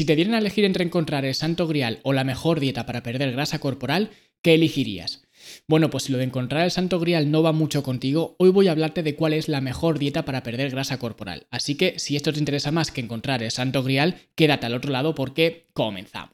Si te dieran a elegir entre encontrar el santo grial o la mejor dieta para perder grasa corporal, ¿qué elegirías? Bueno, pues si lo de encontrar el santo grial no va mucho contigo, hoy voy a hablarte de cuál es la mejor dieta para perder grasa corporal. Así que si esto te interesa más que encontrar el santo grial, quédate al otro lado porque comenzamos.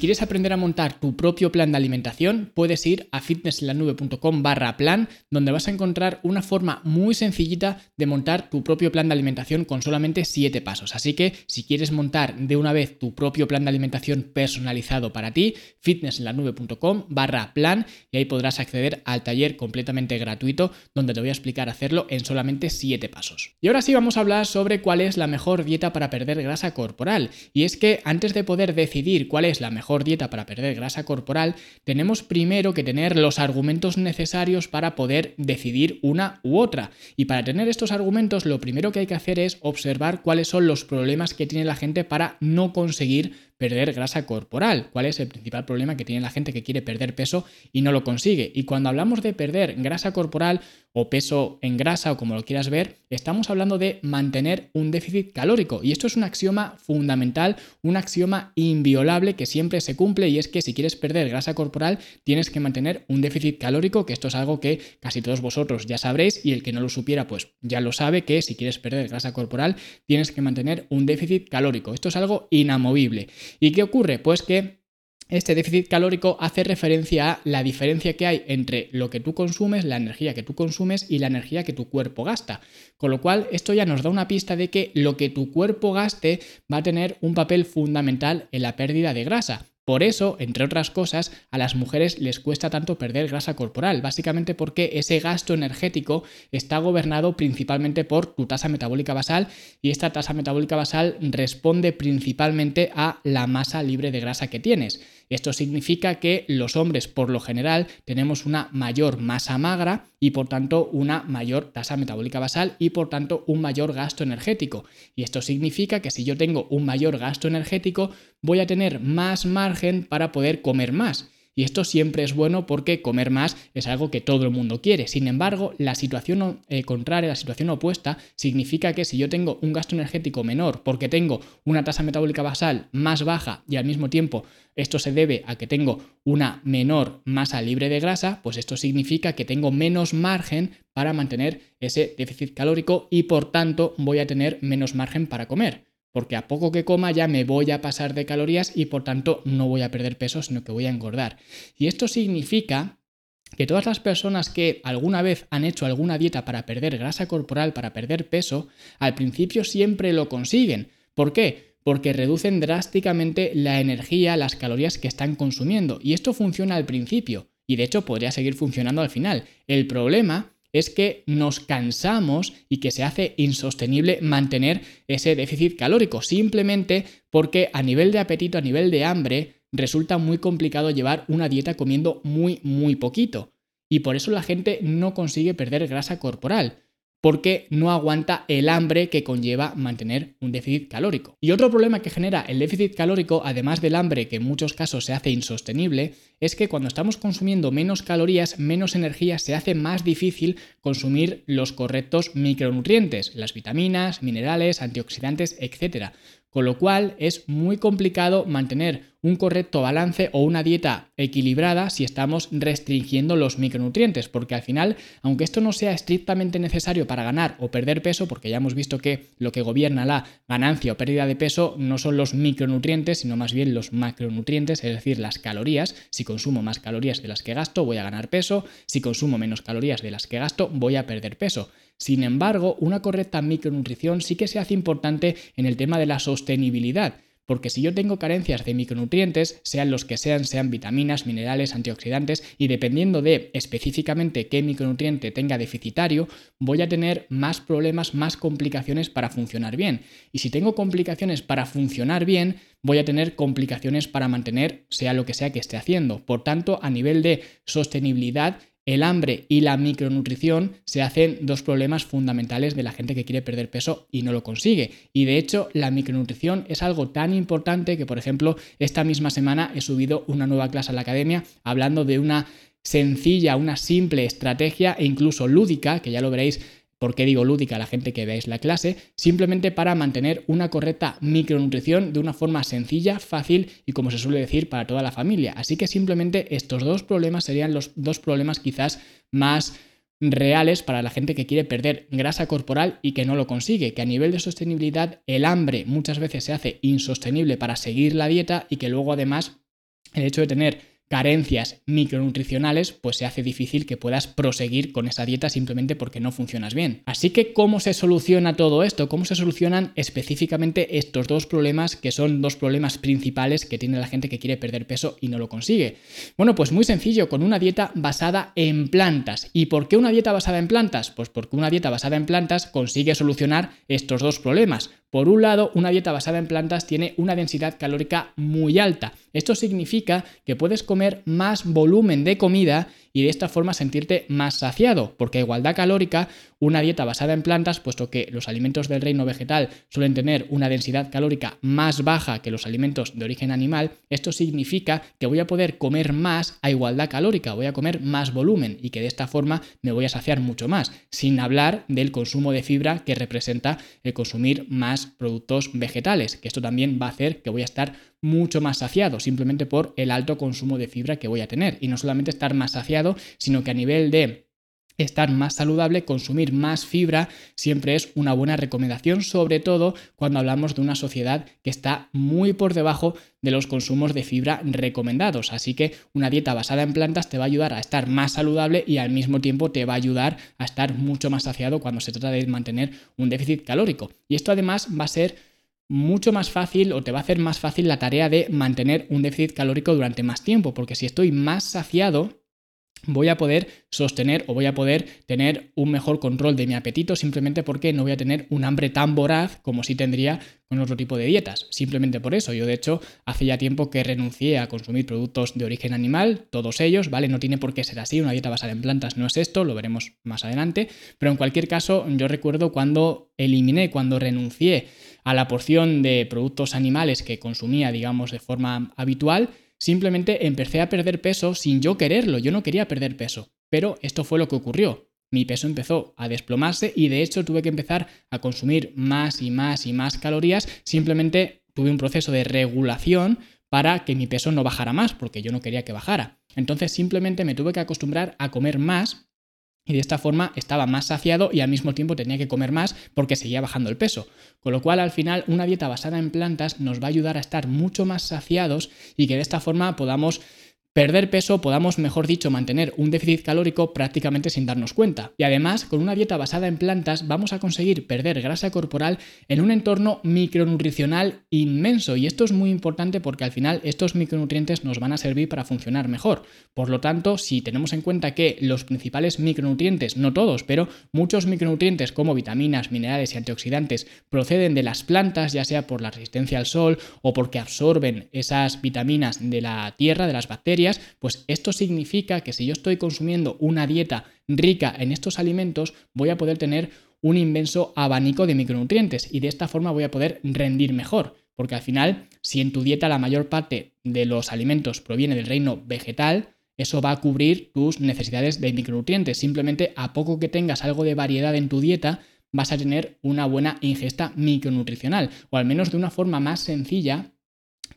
Quieres aprender a montar tu propio plan de alimentación, puedes ir a fitnesslanube.com barra plan, donde vas a encontrar una forma muy sencillita de montar tu propio plan de alimentación con solamente 7 pasos. Así que si quieres montar de una vez tu propio plan de alimentación personalizado para ti, fitnesslanube.com barra plan y ahí podrás acceder al taller completamente gratuito donde te voy a explicar hacerlo en solamente 7 pasos. Y ahora sí vamos a hablar sobre cuál es la mejor dieta para perder grasa corporal. Y es que antes de poder decidir cuál es la mejor dieta para perder grasa corporal, tenemos primero que tener los argumentos necesarios para poder decidir una u otra. Y para tener estos argumentos, lo primero que hay que hacer es observar cuáles son los problemas que tiene la gente para no conseguir perder grasa corporal. ¿Cuál es el principal problema que tiene la gente que quiere perder peso y no lo consigue? Y cuando hablamos de perder grasa corporal o peso en grasa o como lo quieras ver, estamos hablando de mantener un déficit calórico. Y esto es un axioma fundamental, un axioma inviolable que siempre se cumple y es que si quieres perder grasa corporal tienes que mantener un déficit calórico, que esto es algo que casi todos vosotros ya sabréis y el que no lo supiera pues ya lo sabe que si quieres perder grasa corporal tienes que mantener un déficit calórico. Esto es algo inamovible. ¿Y qué ocurre? Pues que este déficit calórico hace referencia a la diferencia que hay entre lo que tú consumes, la energía que tú consumes y la energía que tu cuerpo gasta. Con lo cual, esto ya nos da una pista de que lo que tu cuerpo gaste va a tener un papel fundamental en la pérdida de grasa. Por eso, entre otras cosas, a las mujeres les cuesta tanto perder grasa corporal, básicamente porque ese gasto energético está gobernado principalmente por tu tasa metabólica basal y esta tasa metabólica basal responde principalmente a la masa libre de grasa que tienes. Esto significa que los hombres por lo general tenemos una mayor masa magra y por tanto una mayor tasa metabólica basal y por tanto un mayor gasto energético. Y esto significa que si yo tengo un mayor gasto energético voy a tener más margen para poder comer más. Y esto siempre es bueno porque comer más es algo que todo el mundo quiere. Sin embargo, la situación eh, contraria, la situación opuesta, significa que si yo tengo un gasto energético menor porque tengo una tasa metabólica basal más baja y al mismo tiempo esto se debe a que tengo una menor masa libre de grasa, pues esto significa que tengo menos margen para mantener ese déficit calórico y por tanto voy a tener menos margen para comer porque a poco que coma ya me voy a pasar de calorías y por tanto no voy a perder peso, sino que voy a engordar. Y esto significa que todas las personas que alguna vez han hecho alguna dieta para perder grasa corporal, para perder peso, al principio siempre lo consiguen. ¿Por qué? Porque reducen drásticamente la energía, las calorías que están consumiendo. Y esto funciona al principio. Y de hecho podría seguir funcionando al final. El problema es que nos cansamos y que se hace insostenible mantener ese déficit calórico, simplemente porque a nivel de apetito, a nivel de hambre, resulta muy complicado llevar una dieta comiendo muy, muy poquito. Y por eso la gente no consigue perder grasa corporal porque no aguanta el hambre que conlleva mantener un déficit calórico. Y otro problema que genera el déficit calórico, además del hambre que en muchos casos se hace insostenible, es que cuando estamos consumiendo menos calorías, menos energía, se hace más difícil consumir los correctos micronutrientes, las vitaminas, minerales, antioxidantes, etc. Con lo cual es muy complicado mantener un correcto balance o una dieta equilibrada si estamos restringiendo los micronutrientes, porque al final, aunque esto no sea estrictamente necesario para ganar o perder peso, porque ya hemos visto que lo que gobierna la ganancia o pérdida de peso no son los micronutrientes, sino más bien los macronutrientes, es decir, las calorías. Si consumo más calorías de las que gasto, voy a ganar peso, si consumo menos calorías de las que gasto, voy a perder peso. Sin embargo, una correcta micronutrición sí que se hace importante en el tema de la sostenibilidad porque si yo tengo carencias de micronutrientes, sean los que sean, sean vitaminas, minerales, antioxidantes, y dependiendo de específicamente qué micronutriente tenga deficitario, voy a tener más problemas, más complicaciones para funcionar bien. Y si tengo complicaciones para funcionar bien, voy a tener complicaciones para mantener sea lo que sea que esté haciendo. Por tanto, a nivel de sostenibilidad, el hambre y la micronutrición se hacen dos problemas fundamentales de la gente que quiere perder peso y no lo consigue. Y de hecho, la micronutrición es algo tan importante que, por ejemplo, esta misma semana he subido una nueva clase a la academia hablando de una sencilla, una simple estrategia e incluso lúdica, que ya lo veréis ¿Por qué digo lúdica a la gente que veáis la clase? Simplemente para mantener una correcta micronutrición de una forma sencilla, fácil y como se suele decir para toda la familia. Así que simplemente estos dos problemas serían los dos problemas quizás más reales para la gente que quiere perder grasa corporal y que no lo consigue, que a nivel de sostenibilidad el hambre muchas veces se hace insostenible para seguir la dieta y que luego además el hecho de tener carencias micronutricionales, pues se hace difícil que puedas proseguir con esa dieta simplemente porque no funcionas bien. Así que, ¿cómo se soluciona todo esto? ¿Cómo se solucionan específicamente estos dos problemas que son dos problemas principales que tiene la gente que quiere perder peso y no lo consigue? Bueno, pues muy sencillo, con una dieta basada en plantas. ¿Y por qué una dieta basada en plantas? Pues porque una dieta basada en plantas consigue solucionar estos dos problemas. Por un lado, una dieta basada en plantas tiene una densidad calórica muy alta. Esto significa que puedes comer más volumen de comida y de esta forma sentirte más saciado, porque a igualdad calórica, una dieta basada en plantas, puesto que los alimentos del reino vegetal suelen tener una densidad calórica más baja que los alimentos de origen animal, esto significa que voy a poder comer más a igualdad calórica, voy a comer más volumen y que de esta forma me voy a saciar mucho más, sin hablar del consumo de fibra que representa el consumir más productos vegetales, que esto también va a hacer que voy a estar mucho más saciado, simplemente por el alto consumo de fibra que voy a tener. Y no solamente estar más saciado, sino que a nivel de estar más saludable, consumir más fibra siempre es una buena recomendación, sobre todo cuando hablamos de una sociedad que está muy por debajo de los consumos de fibra recomendados. Así que una dieta basada en plantas te va a ayudar a estar más saludable y al mismo tiempo te va a ayudar a estar mucho más saciado cuando se trata de mantener un déficit calórico. Y esto además va a ser mucho más fácil o te va a hacer más fácil la tarea de mantener un déficit calórico durante más tiempo, porque si estoy más saciado, voy a poder sostener o voy a poder tener un mejor control de mi apetito simplemente porque no voy a tener un hambre tan voraz como si tendría con otro tipo de dietas. Simplemente por eso. Yo de hecho hace ya tiempo que renuncié a consumir productos de origen animal, todos ellos, ¿vale? No tiene por qué ser así, una dieta basada en plantas no es esto, lo veremos más adelante, pero en cualquier caso yo recuerdo cuando eliminé, cuando renuncié a la porción de productos animales que consumía, digamos, de forma habitual, simplemente empecé a perder peso sin yo quererlo, yo no quería perder peso, pero esto fue lo que ocurrió. Mi peso empezó a desplomarse y de hecho tuve que empezar a consumir más y más y más calorías, simplemente tuve un proceso de regulación para que mi peso no bajara más, porque yo no quería que bajara. Entonces simplemente me tuve que acostumbrar a comer más y de esta forma estaba más saciado y al mismo tiempo tenía que comer más porque seguía bajando el peso. Con lo cual al final una dieta basada en plantas nos va a ayudar a estar mucho más saciados y que de esta forma podamos perder peso, podamos, mejor dicho, mantener un déficit calórico prácticamente sin darnos cuenta. Y además, con una dieta basada en plantas, vamos a conseguir perder grasa corporal en un entorno micronutricional inmenso. Y esto es muy importante porque al final estos micronutrientes nos van a servir para funcionar mejor. Por lo tanto, si tenemos en cuenta que los principales micronutrientes, no todos, pero muchos micronutrientes como vitaminas, minerales y antioxidantes proceden de las plantas, ya sea por la resistencia al sol o porque absorben esas vitaminas de la tierra, de las bacterias, pues esto significa que si yo estoy consumiendo una dieta rica en estos alimentos, voy a poder tener un inmenso abanico de micronutrientes y de esta forma voy a poder rendir mejor. Porque al final, si en tu dieta la mayor parte de los alimentos proviene del reino vegetal, eso va a cubrir tus necesidades de micronutrientes. Simplemente a poco que tengas algo de variedad en tu dieta, vas a tener una buena ingesta micronutricional, o al menos de una forma más sencilla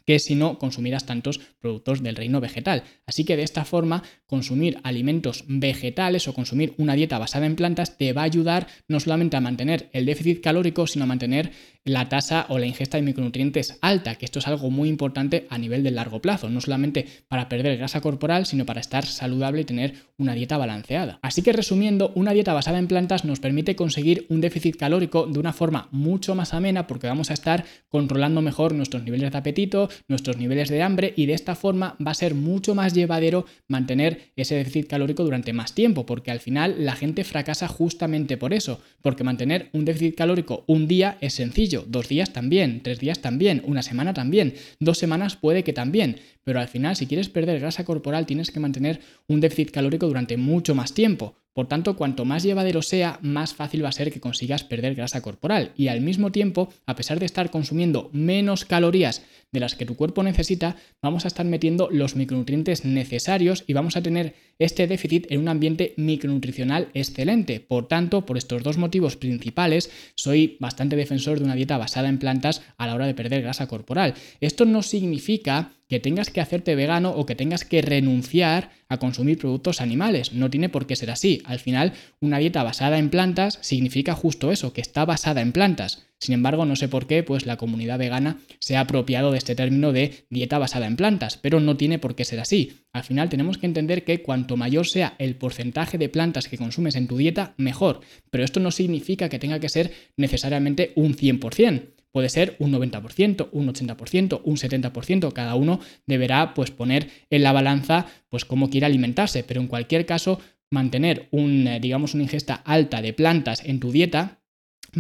que si no consumieras tantos productos del reino vegetal. Así que de esta forma, consumir alimentos vegetales o consumir una dieta basada en plantas te va a ayudar no solamente a mantener el déficit calórico, sino a mantener la tasa o la ingesta de micronutrientes alta, que esto es algo muy importante a nivel de largo plazo, no solamente para perder grasa corporal, sino para estar saludable y tener una dieta balanceada. Así que resumiendo, una dieta basada en plantas nos permite conseguir un déficit calórico de una forma mucho más amena porque vamos a estar controlando mejor nuestros niveles de apetito, nuestros niveles de hambre y de esta forma va a ser mucho más llevadero mantener ese déficit calórico durante más tiempo, porque al final la gente fracasa justamente por eso, porque mantener un déficit calórico un día es sencillo Dos días también, tres días también, una semana también, dos semanas puede que también. Pero al final, si quieres perder grasa corporal, tienes que mantener un déficit calórico durante mucho más tiempo. Por tanto, cuanto más llevadero sea, más fácil va a ser que consigas perder grasa corporal. Y al mismo tiempo, a pesar de estar consumiendo menos calorías de las que tu cuerpo necesita, vamos a estar metiendo los micronutrientes necesarios y vamos a tener este déficit en un ambiente micronutricional excelente. Por tanto, por estos dos motivos principales, soy bastante defensor de una dieta basada en plantas a la hora de perder grasa corporal. Esto no significa que tengas que hacerte vegano o que tengas que renunciar a consumir productos animales. No tiene por qué ser así. Al final, una dieta basada en plantas significa justo eso, que está basada en plantas. Sin embargo, no sé por qué, pues la comunidad vegana se ha apropiado de este término de dieta basada en plantas, pero no tiene por qué ser así. Al final tenemos que entender que cuanto mayor sea el porcentaje de plantas que consumes en tu dieta, mejor. Pero esto no significa que tenga que ser necesariamente un 100%. Puede ser un 90%, un 80%, un 70%, cada uno deberá pues poner en la balanza pues cómo quiere alimentarse, pero en cualquier caso mantener un eh, digamos una ingesta alta de plantas en tu dieta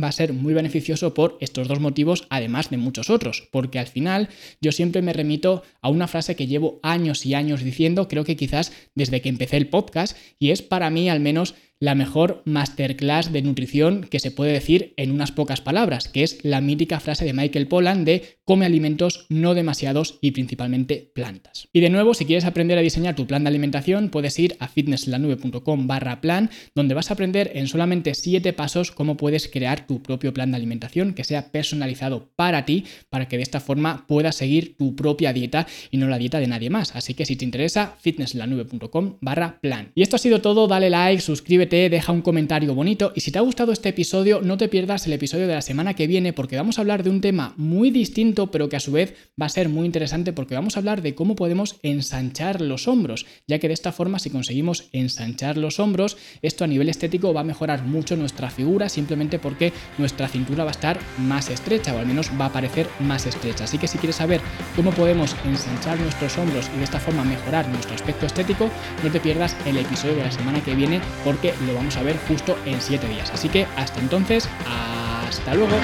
va a ser muy beneficioso por estos dos motivos, además de muchos otros, porque al final yo siempre me remito a una frase que llevo años y años diciendo, creo que quizás desde que empecé el podcast, y es para mí al menos la mejor masterclass de nutrición que se puede decir en unas pocas palabras, que es la mítica frase de Michael Pollan de come alimentos no demasiados y principalmente plantas. Y de nuevo, si quieres aprender a diseñar tu plan de alimentación, puedes ir a fitnesslanube.com barra plan, donde vas a aprender en solamente 7 pasos cómo puedes crear tu propio plan de alimentación que sea personalizado para ti, para que de esta forma puedas seguir tu propia dieta y no la dieta de nadie más. Así que si te interesa, fitnesslanube.com barra plan. Y esto ha sido todo, dale like, suscríbete deja un comentario bonito y si te ha gustado este episodio no te pierdas el episodio de la semana que viene porque vamos a hablar de un tema muy pero que a su vez va a ser muy interesante porque vamos a hablar de cómo podemos ensanchar los hombros, ya que de esta forma si conseguimos ensanchar los hombros, esto a nivel estético va a mejorar mucho nuestra figura simplemente porque nuestra cintura va a estar más estrecha o al menos va a parecer más estrecha. Así que si quieres saber cómo podemos ensanchar nuestros hombros y de esta forma mejorar nuestro aspecto estético, no te pierdas el episodio de la semana que viene porque lo vamos a ver justo en 7 días. Así que hasta entonces, hasta luego.